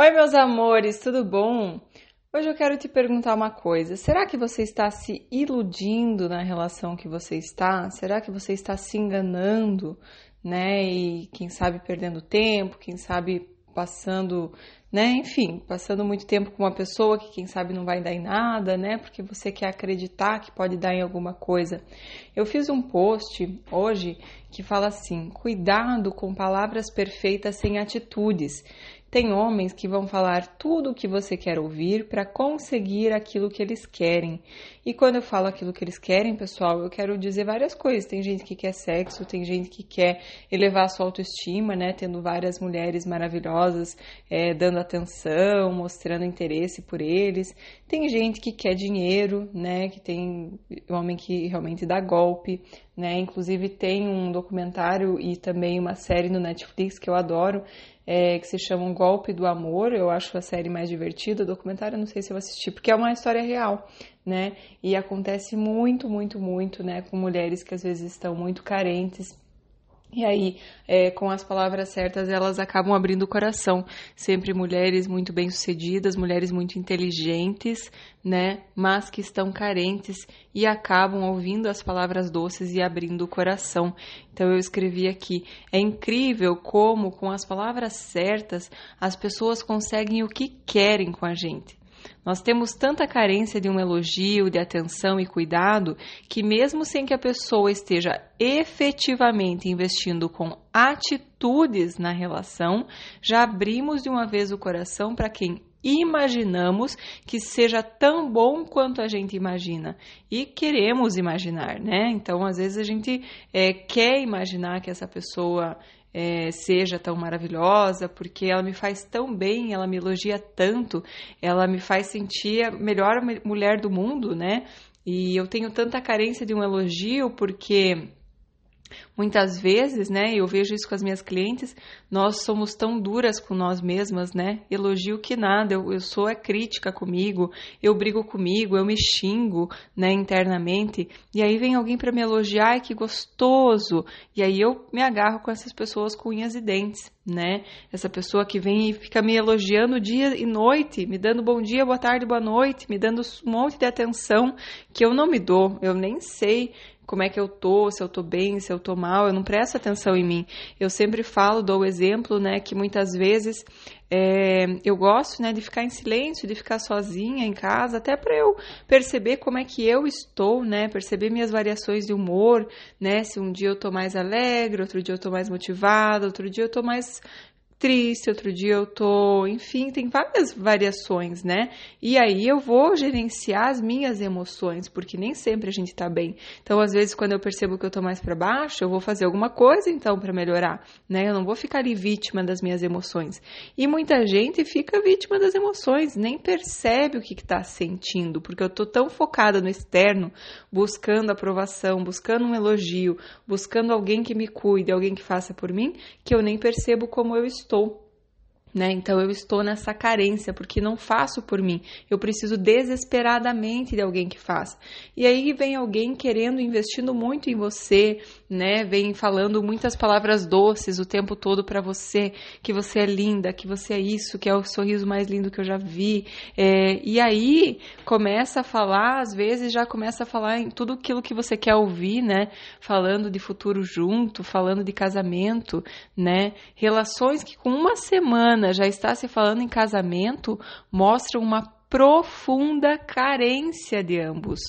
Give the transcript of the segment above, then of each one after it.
Oi, meus amores, tudo bom? Hoje eu quero te perguntar uma coisa. Será que você está se iludindo na relação que você está? Será que você está se enganando, né? E quem sabe perdendo tempo, quem sabe passando, né? Enfim, passando muito tempo com uma pessoa que quem sabe não vai dar em nada, né? Porque você quer acreditar que pode dar em alguma coisa. Eu fiz um post hoje que fala assim: cuidado com palavras perfeitas sem atitudes. Tem homens que vão falar tudo o que você quer ouvir para conseguir aquilo que eles querem. E quando eu falo aquilo que eles querem, pessoal, eu quero dizer várias coisas. Tem gente que quer sexo, tem gente que quer elevar a sua autoestima, né? Tendo várias mulheres maravilhosas é, dando atenção, mostrando interesse por eles. Tem gente que quer dinheiro, né? Que tem homem que realmente dá golpe, né? Inclusive tem um documentário e também uma série no Netflix que eu adoro é, que se chama Um Golpe do Amor. Eu acho a série mais divertida. O documentário, não sei se eu assisti, porque é uma história real, né? E acontece muito, muito, muito, né? Com mulheres que às vezes estão muito carentes e aí, é, com as palavras certas, elas acabam abrindo o coração. Sempre mulheres muito bem-sucedidas, mulheres muito inteligentes, né? Mas que estão carentes e acabam ouvindo as palavras doces e abrindo o coração. Então, eu escrevi aqui: é incrível como, com as palavras certas, as pessoas conseguem o que querem com a gente. Nós temos tanta carência de um elogio, de atenção e cuidado, que mesmo sem que a pessoa esteja efetivamente investindo com atitudes na relação, já abrimos de uma vez o coração para quem imaginamos que seja tão bom quanto a gente imagina e queremos imaginar, né? Então, às vezes a gente é, quer imaginar que essa pessoa é, seja tão maravilhosa, porque ela me faz tão bem, ela me elogia tanto, ela me faz sentir a melhor mulher do mundo, né? E eu tenho tanta carência de um elogio porque Muitas vezes, né, eu vejo isso com as minhas clientes, nós somos tão duras com nós mesmas, né? Elogio que nada, eu, eu sou a crítica comigo, eu brigo comigo, eu me xingo, né, internamente, e aí vem alguém para me elogiar, ai que gostoso, e aí eu me agarro com essas pessoas com unhas e dentes, né? Essa pessoa que vem e fica me elogiando dia e noite, me dando bom dia, boa tarde, boa noite, me dando um monte de atenção que eu não me dou, eu nem sei como é que eu tô, se eu tô bem, se eu tô mal, eu não presto atenção em mim. Eu sempre falo, dou o exemplo, né, que muitas vezes é, eu gosto, né, de ficar em silêncio, de ficar sozinha em casa, até para eu perceber como é que eu estou, né, perceber minhas variações de humor, né, se um dia eu tô mais alegre, outro dia eu tô mais motivada, outro dia eu tô mais triste, outro dia eu tô, enfim, tem várias variações, né? E aí eu vou gerenciar as minhas emoções, porque nem sempre a gente tá bem. Então, às vezes, quando eu percebo que eu tô mais para baixo, eu vou fazer alguma coisa então para melhorar, né? Eu não vou ficar ali vítima das minhas emoções. E muita gente fica vítima das emoções, nem percebe o que, que tá sentindo, porque eu tô tão focada no externo, buscando aprovação, buscando um elogio, buscando alguém que me cuide, alguém que faça por mim, que eu nem percebo como eu estou estou. Né? Então eu estou nessa carência porque não faço por mim. Eu preciso desesperadamente de alguém que faça. E aí vem alguém querendo, investindo muito em você, né? Vem falando muitas palavras doces o tempo todo para você, que você é linda, que você é isso, que é o sorriso mais lindo que eu já vi. É, e aí começa a falar, às vezes já começa a falar em tudo aquilo que você quer ouvir, né? Falando de futuro junto, falando de casamento, né? Relações que com uma semana já está se falando em casamento mostram uma profunda carência de ambos,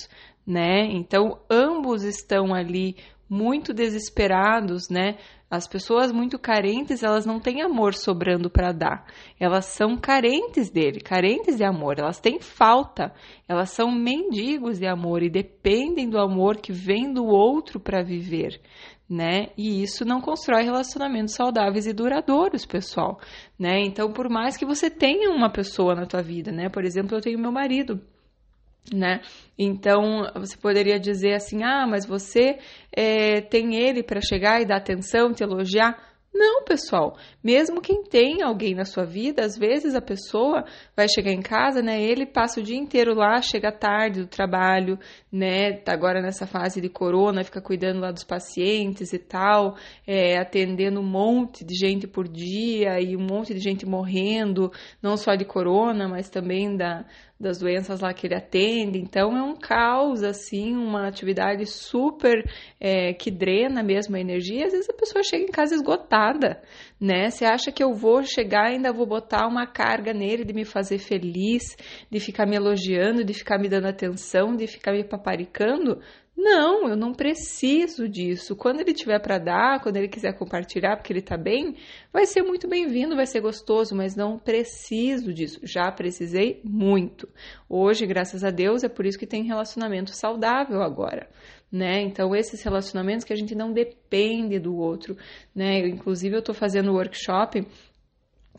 né? Então ambos estão ali muito desesperados, né? As pessoas muito carentes, elas não têm amor sobrando para dar. Elas são carentes dele, carentes de amor. Elas têm falta. Elas são mendigos de amor e dependem do amor que vem do outro para viver, né? E isso não constrói relacionamentos saudáveis e duradouros, pessoal, né? Então, por mais que você tenha uma pessoa na tua vida, né? Por exemplo, eu tenho meu marido né? Então você poderia dizer assim: ah, mas você é, tem ele para chegar e dar atenção, te elogiar. Não, pessoal. Mesmo quem tem alguém na sua vida, às vezes a pessoa vai chegar em casa, né? Ele passa o dia inteiro lá, chega tarde do trabalho, né? Tá agora nessa fase de corona, fica cuidando lá dos pacientes e tal, é, atendendo um monte de gente por dia e um monte de gente morrendo, não só de corona, mas também da, das doenças lá que ele atende. Então é um caos, assim, uma atividade super é, que drena mesmo a energia. Às vezes a pessoa chega em casa esgotada, né? Você acha que eu vou chegar ainda vou botar uma carga nele de me fazer feliz, de ficar me elogiando, de ficar me dando atenção, de ficar me paparicando? Não, eu não preciso disso. Quando ele tiver para dar, quando ele quiser compartilhar porque ele está bem, vai ser muito bem-vindo, vai ser gostoso, mas não preciso disso. Já precisei muito. Hoje, graças a Deus, é por isso que tem relacionamento saudável agora. Né? Então, esses relacionamentos que a gente não depende do outro, né? Eu, inclusive, eu estou fazendo workshop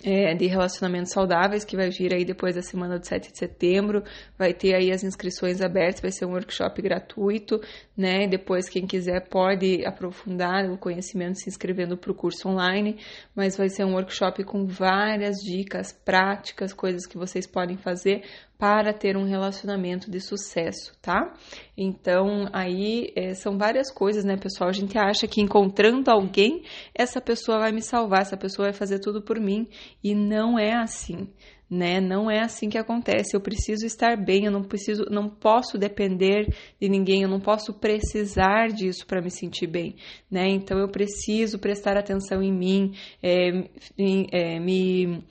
é, de relacionamentos saudáveis, que vai vir aí depois da semana do 7 de setembro. Vai ter aí as inscrições abertas, vai ser um workshop gratuito, né? Depois, quem quiser pode aprofundar o conhecimento se inscrevendo para o curso online, mas vai ser um workshop com várias dicas práticas, coisas que vocês podem fazer para ter um relacionamento de sucesso, tá? Então, aí é, são várias coisas, né, pessoal? A gente acha que encontrando alguém, essa pessoa vai me salvar, essa pessoa vai fazer tudo por mim, e não é assim. Né? Não é assim que acontece. Eu preciso estar bem, eu não preciso, não posso depender de ninguém, eu não posso precisar disso para me sentir bem, né? Então eu preciso prestar atenção em mim, é, é, me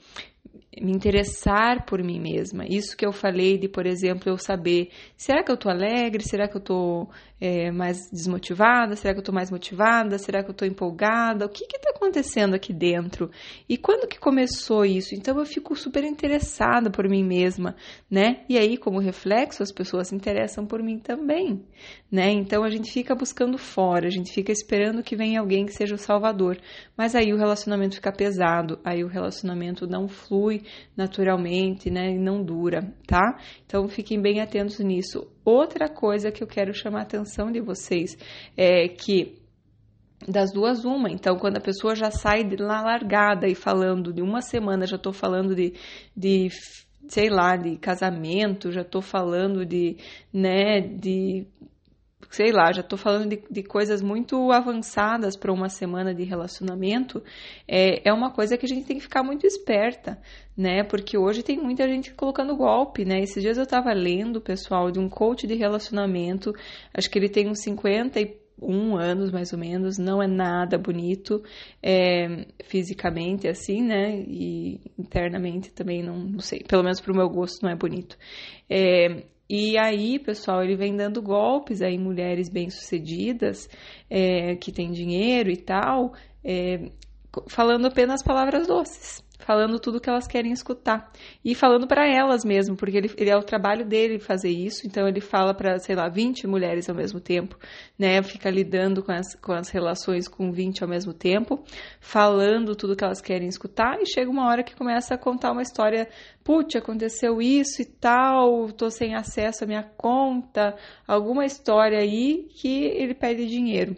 me interessar por mim mesma. Isso que eu falei de, por exemplo, eu saber, será que eu tô alegre? Será que eu tô é, mais desmotivada? Será que eu tô mais motivada? Será que eu tô empolgada? O que que tá acontecendo aqui dentro? E quando que começou isso? Então eu fico super interessada por mim mesma, né? E aí, como reflexo, as pessoas se interessam por mim também, né? Então a gente fica buscando fora, a gente fica esperando que venha alguém que seja o salvador. Mas aí o relacionamento fica pesado, aí o relacionamento não flui naturalmente, né? E não dura, tá? Então fiquem bem atentos nisso. Outra coisa que eu quero chamar a atenção de vocês é que das duas uma. Então, quando a pessoa já sai de lá largada e falando de uma semana, já estou falando de, de sei lá, de casamento, já estou falando de, né, de sei lá, já estou falando de, de, coisas muito avançadas para uma semana de relacionamento, é, é uma coisa que a gente tem que ficar muito esperta, né? Porque hoje tem muita gente colocando golpe, né? Esses dias eu estava lendo, pessoal, de um coach de relacionamento, acho que ele tem uns 50 e um anos mais ou menos, não é nada bonito é, fisicamente assim, né? E internamente também não, não sei, pelo menos para o meu gosto não é bonito. É, e aí, pessoal, ele vem dando golpes aí mulheres bem-sucedidas, é, que têm dinheiro e tal, é, falando apenas palavras doces falando tudo que elas querem escutar e falando para elas mesmo, porque ele, ele, é o trabalho dele fazer isso, então ele fala para, sei lá, 20 mulheres ao mesmo tempo, né? Fica lidando com as, com as relações com 20 ao mesmo tempo, falando tudo que elas querem escutar e chega uma hora que começa a contar uma história, putz, aconteceu isso e tal, tô sem acesso à minha conta, alguma história aí que ele pede dinheiro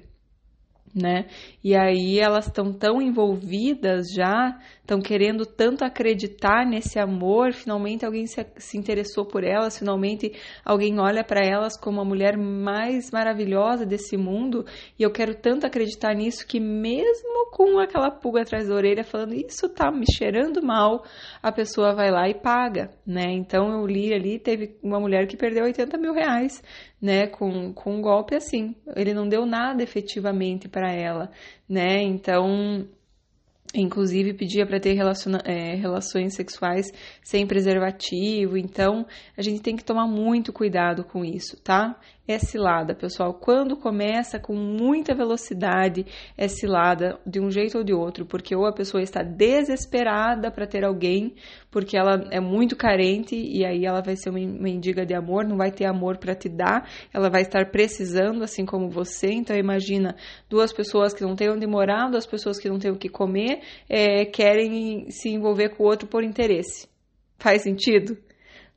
né? E aí elas estão tão envolvidas já, estão querendo tanto acreditar nesse amor, finalmente alguém se, se interessou por elas, finalmente alguém olha para elas como a mulher mais maravilhosa desse mundo, e eu quero tanto acreditar nisso que mesmo com aquela pulga atrás da orelha falando isso tá me cheirando mal, a pessoa vai lá e paga, né? Então eu li ali, teve uma mulher que perdeu 80 mil reais né, com, com um golpe assim. Ele não deu nada efetivamente para ela, né? Então, inclusive pedia para ter é, relações sexuais sem preservativo. Então, a gente tem que tomar muito cuidado com isso, tá? É cilada, pessoal. Quando começa com muita velocidade, é cilada de um jeito ou de outro, porque ou a pessoa está desesperada para ter alguém, porque ela é muito carente e aí ela vai ser uma mendiga de amor, não vai ter amor para te dar, ela vai estar precisando, assim como você. Então, imagina duas pessoas que não têm onde morar, duas pessoas que não têm o que comer, é, querem se envolver com o outro por interesse. Faz sentido?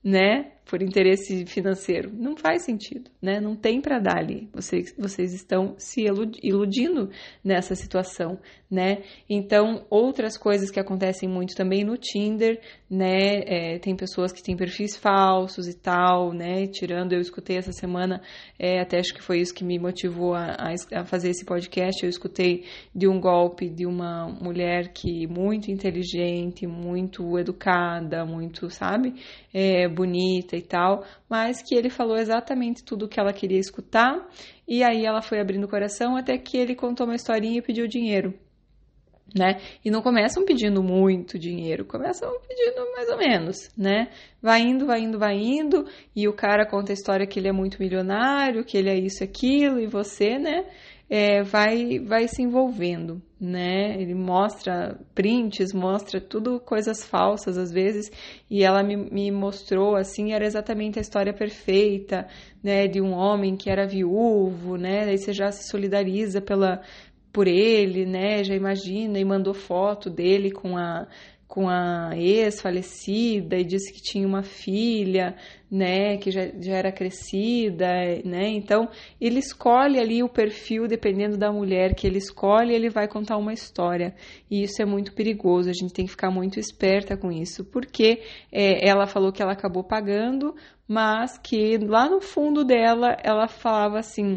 Né? Por interesse financeiro. Não faz sentido, né? Não tem para dar ali. Vocês, vocês estão se iludindo nessa situação, né? Então, outras coisas que acontecem muito também no Tinder, né? É, tem pessoas que têm perfis falsos e tal, né? Tirando, eu escutei essa semana, é, até acho que foi isso que me motivou a, a fazer esse podcast. Eu escutei de um golpe de uma mulher que muito inteligente, muito educada, muito, sabe? É, bonita e tal, mas que ele falou exatamente tudo o que ela queria escutar, e aí ela foi abrindo o coração até que ele contou uma historinha e pediu dinheiro. Né? E não começam pedindo muito dinheiro, começam pedindo mais ou menos, né? Vai indo, vai indo, vai indo, e o cara conta a história que ele é muito milionário, que ele é isso, aquilo, e você, né? É, vai, vai se envolvendo, né? Ele mostra prints, mostra tudo coisas falsas às vezes, e ela me, me mostrou assim, era exatamente a história perfeita, né? De um homem que era viúvo, né? Daí você já se solidariza pela, por ele, né? Já imagina e mandou foto dele com a com a ex falecida e disse que tinha uma filha, né, que já, já era crescida, né? Então, ele escolhe ali o perfil dependendo da mulher que ele escolhe, ele vai contar uma história. E isso é muito perigoso, a gente tem que ficar muito esperta com isso, porque é, ela falou que ela acabou pagando, mas que lá no fundo dela ela falava assim: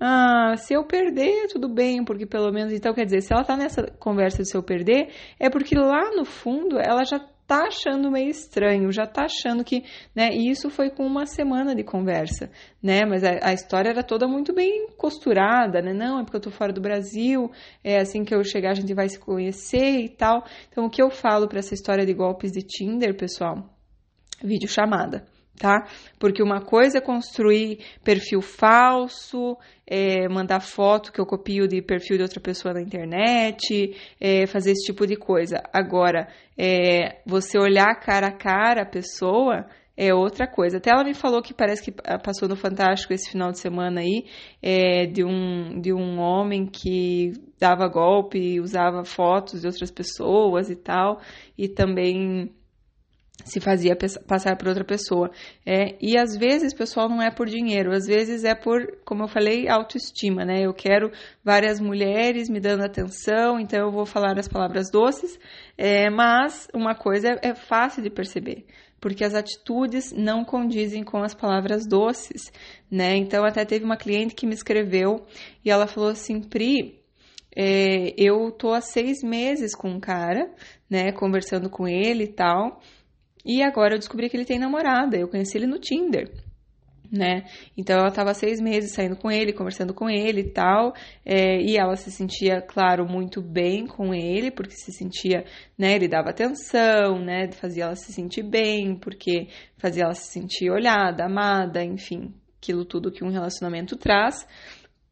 ah, se eu perder, tudo bem, porque pelo menos. Então, quer dizer, se ela tá nessa conversa de se eu perder, é porque lá no fundo ela já tá achando meio estranho, já tá achando que, né? E isso foi com uma semana de conversa, né? Mas a, a, história era toda muito bem costurada, né? Não, é porque eu tô fora do Brasil, é assim que eu chegar a gente vai se conhecer e tal. Então, o que eu falo para essa história de golpes de Tinder, pessoal? Vídeo chamada tá? Porque uma coisa é construir perfil falso, é, mandar foto que eu copio de perfil de outra pessoa na internet, é, fazer esse tipo de coisa. Agora, é, você olhar cara a cara a pessoa é outra coisa. Até ela me falou que parece que passou no Fantástico esse final de semana aí, é, de, um, de um homem que dava golpe, usava fotos de outras pessoas e tal, e também se fazia passar por outra pessoa. É, e às vezes, pessoal, não é por dinheiro, às vezes é por, como eu falei, autoestima, né? Eu quero várias mulheres me dando atenção, então eu vou falar as palavras doces, é, mas uma coisa é, é fácil de perceber, porque as atitudes não condizem com as palavras doces, né? Então, até teve uma cliente que me escreveu e ela falou assim, Pri, é, eu tô há seis meses com um cara, né, conversando com ele e tal, e agora eu descobri que ele tem namorada. Eu conheci ele no Tinder. Né? Então ela estava seis meses saindo com ele, conversando com ele e tal, é, e ela se sentia, claro, muito bem com ele, porque se sentia, né? Ele dava atenção, né? Fazia ela se sentir bem, porque fazia ela se sentir olhada, amada, enfim, aquilo tudo que um relacionamento traz.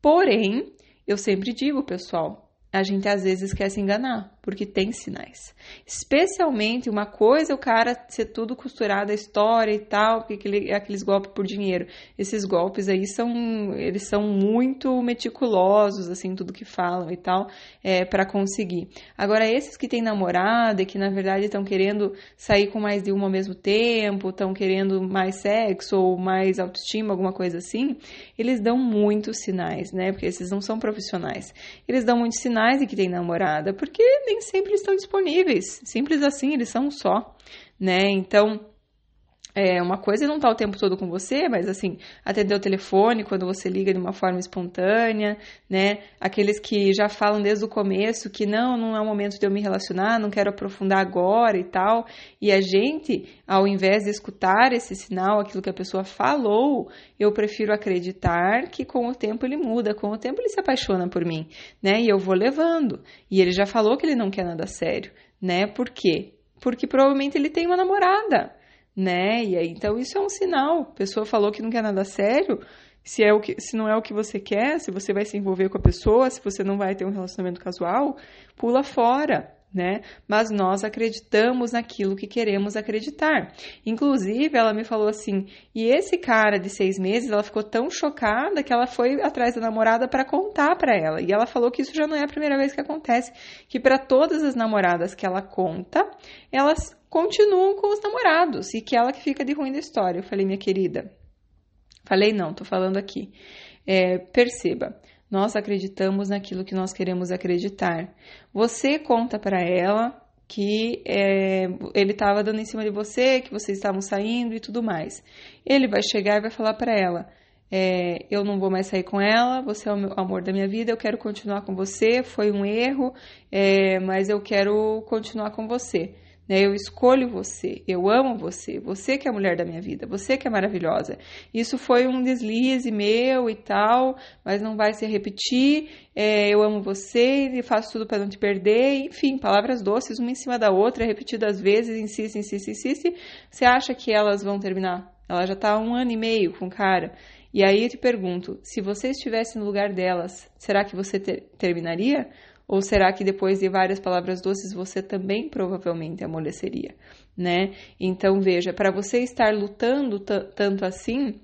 Porém, eu sempre digo, pessoal, a gente às vezes quer se enganar, porque tem sinais. Especialmente uma coisa é o cara ser tudo costurado a história e tal, porque aquele, aqueles golpes por dinheiro. Esses golpes aí são, eles são muito meticulosos, assim, tudo que falam e tal, é, para conseguir. Agora, esses que têm namorada e que na verdade estão querendo sair com mais de uma ao mesmo tempo, estão querendo mais sexo ou mais autoestima, alguma coisa assim, eles dão muitos sinais, né? Porque esses não são profissionais. Eles dão muitos sinais de que tem namorada, porque nem sempre estão disponíveis. Simples assim, eles são um só, né? Então, é, uma coisa é não estar tá o tempo todo com você, mas assim, atender o telefone quando você liga de uma forma espontânea, né? Aqueles que já falam desde o começo que não, não é o momento de eu me relacionar, não quero aprofundar agora e tal. E a gente, ao invés de escutar esse sinal, aquilo que a pessoa falou, eu prefiro acreditar que com o tempo ele muda, com o tempo ele se apaixona por mim, né? E eu vou levando. E ele já falou que ele não quer nada sério, né? Por quê? Porque provavelmente ele tem uma namorada né? E aí, então isso é um sinal. A pessoa falou que não quer nada sério. Se, é o que, se não é o que você quer, se você vai se envolver com a pessoa, se você não vai ter um relacionamento casual, pula fora, né? Mas nós acreditamos naquilo que queremos acreditar. Inclusive, ela me falou assim: e esse cara de seis meses, ela ficou tão chocada que ela foi atrás da namorada para contar para ela. E ela falou que isso já não é a primeira vez que acontece, que para todas as namoradas que ela conta, elas continuam com os namorados e que ela que fica de ruim da história. Eu falei, minha querida. Falei, não, tô falando aqui. É, perceba, nós acreditamos naquilo que nós queremos acreditar. Você conta para ela que é, ele estava dando em cima de você, que vocês estavam saindo e tudo mais. Ele vai chegar e vai falar para ela: é, eu não vou mais sair com ela, você é o, amor da minha vida, eu quero continuar com você, foi um erro, é, mas eu quero continuar com você. Né? Eu escolho você, eu amo você, você que é a mulher da minha vida, você que é maravilhosa. Isso foi um deslize meu e tal, mas não vai se repetir. É, eu amo você e faço tudo para não te perder. Enfim, palavras doces, uma em cima da outra, repetidas vezes, insiste, insiste, insiste. Você acha que elas vão terminar? Ela já está há um ano e meio com o cara. E aí eu te pergunto, se você estivesse no lugar delas, será que você ter terminaria? Ou será que depois de várias palavras doces você também provavelmente amoleceria, né? Então veja, para você estar lutando tanto assim,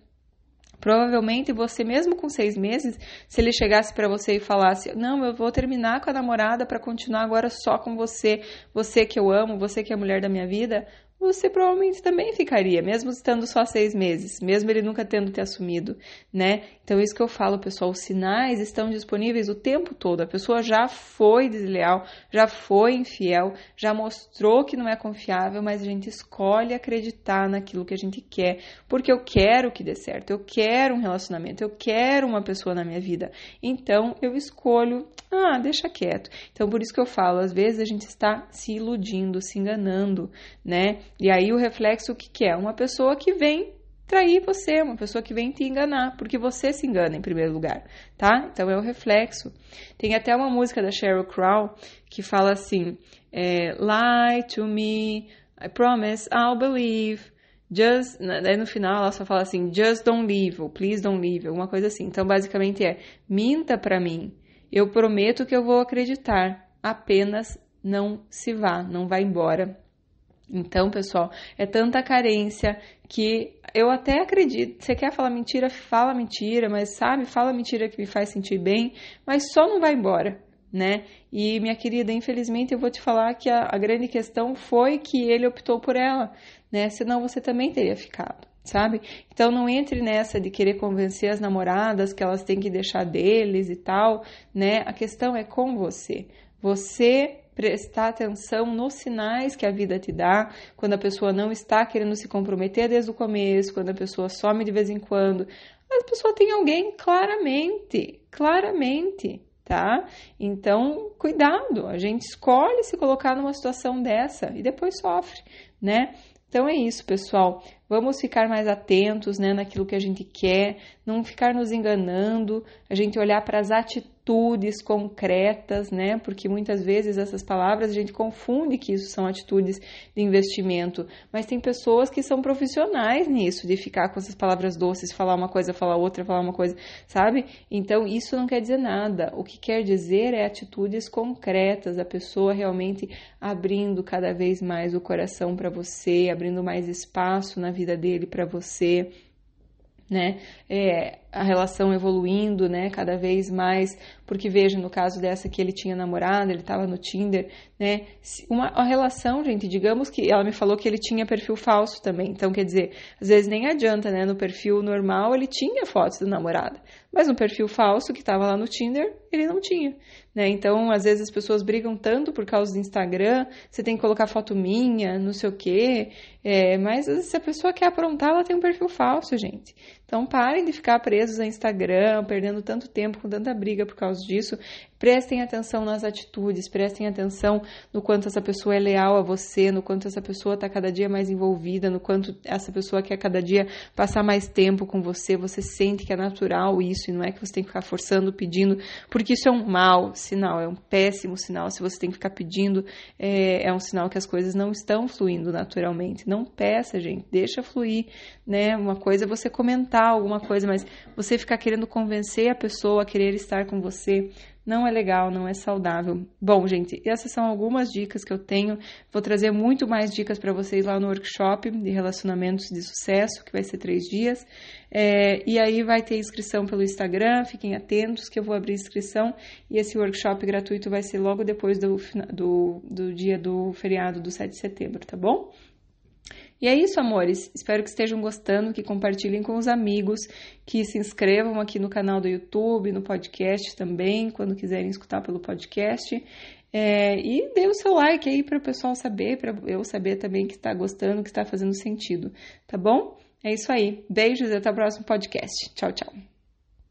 Provavelmente você, mesmo com seis meses, se ele chegasse para você e falasse: Não, eu vou terminar com a namorada para continuar agora só com você, você que eu amo, você que é a mulher da minha vida, você provavelmente também ficaria, mesmo estando só seis meses, mesmo ele nunca tendo te assumido, né? Então, isso que eu falo, pessoal, os sinais estão disponíveis o tempo todo. A pessoa já foi desleal, já foi infiel, já mostrou que não é confiável, mas a gente escolhe acreditar naquilo que a gente quer, porque eu quero que dê certo, eu quero um relacionamento, eu quero uma pessoa na minha vida. Então, eu escolho, ah, deixa quieto. Então, por isso que eu falo, às vezes a gente está se iludindo, se enganando, né? E aí o reflexo o que, que é? Uma pessoa que vem trair você, uma pessoa que vem te enganar, porque você se engana em primeiro lugar, tá? Então é o reflexo. Tem até uma música da Sheryl Crow que fala assim: é, Lie to me, I promise I'll believe. Just, daí no final ela só fala assim, just don't leave, ou please don't leave, alguma coisa assim. Então basicamente é, minta para mim, eu prometo que eu vou acreditar, apenas não se vá, não vá embora. Então, pessoal, é tanta carência que eu até acredito. Você quer falar mentira, fala mentira, mas sabe, fala mentira que me faz sentir bem, mas só não vai embora, né? E minha querida, infelizmente eu vou te falar que a, a grande questão foi que ele optou por ela, né? Senão você também teria ficado sabe? Então não entre nessa de querer convencer as namoradas que elas têm que deixar deles e tal, né? A questão é com você. Você prestar atenção nos sinais que a vida te dá, quando a pessoa não está querendo se comprometer desde o começo, quando a pessoa some de vez em quando. A pessoa tem alguém claramente, claramente, tá? Então, cuidado, a gente escolhe se colocar numa situação dessa e depois sofre, né? Então é isso, pessoal. Vamos ficar mais atentos né, naquilo que a gente quer, não ficar nos enganando, a gente olhar para as atitudes concretas, né? Porque muitas vezes essas palavras a gente confunde que isso são atitudes de investimento, mas tem pessoas que são profissionais nisso, de ficar com essas palavras doces, falar uma coisa, falar outra, falar uma coisa, sabe? Então isso não quer dizer nada. O que quer dizer é atitudes concretas, a pessoa realmente abrindo cada vez mais o coração para você, abrindo mais espaço na vida dele para você, né? É, a relação evoluindo, né? Cada vez mais, porque veja, no caso dessa que ele tinha namorada, ele estava no Tinder, né? Uma, uma relação, gente, digamos que ela me falou que ele tinha perfil falso também. Então, quer dizer, às vezes nem adianta, né? No perfil normal ele tinha fotos do namorado, mas no perfil falso que estava lá no Tinder, ele não tinha, né? Então, às vezes as pessoas brigam tanto por causa do Instagram, você tem que colocar foto minha, não sei o quê, é, mas se a pessoa quer aprontar, ela tem um perfil falso, gente. Então, parem de ficar presos a Instagram, perdendo tanto tempo com tanta briga por causa disso. Prestem atenção nas atitudes, prestem atenção no quanto essa pessoa é leal a você, no quanto essa pessoa está cada dia mais envolvida, no quanto essa pessoa quer cada dia passar mais tempo com você. Você sente que é natural isso e não é que você tem que ficar forçando, pedindo, porque isso é um mau sinal, é um péssimo sinal. Se você tem que ficar pedindo, é, é um sinal que as coisas não estão fluindo naturalmente. Não peça, gente, deixa fluir, né? Uma coisa é você comentar alguma coisa, mas você ficar querendo convencer a pessoa a querer estar com você não é legal, não é saudável. Bom, gente, essas são algumas dicas que eu tenho. Vou trazer muito mais dicas para vocês lá no workshop de relacionamentos de sucesso, que vai ser três dias. É, e aí vai ter inscrição pelo Instagram, fiquem atentos que eu vou abrir inscrição e esse workshop gratuito vai ser logo depois do, do, do dia do feriado do 7 de setembro, tá bom? E é isso, amores. Espero que estejam gostando, que compartilhem com os amigos, que se inscrevam aqui no canal do YouTube, no podcast também, quando quiserem escutar pelo podcast. É, e dê o seu like aí para o pessoal saber, para eu saber também que está gostando, que está fazendo sentido, tá bom? É isso aí. Beijos e até o próximo podcast. Tchau, tchau.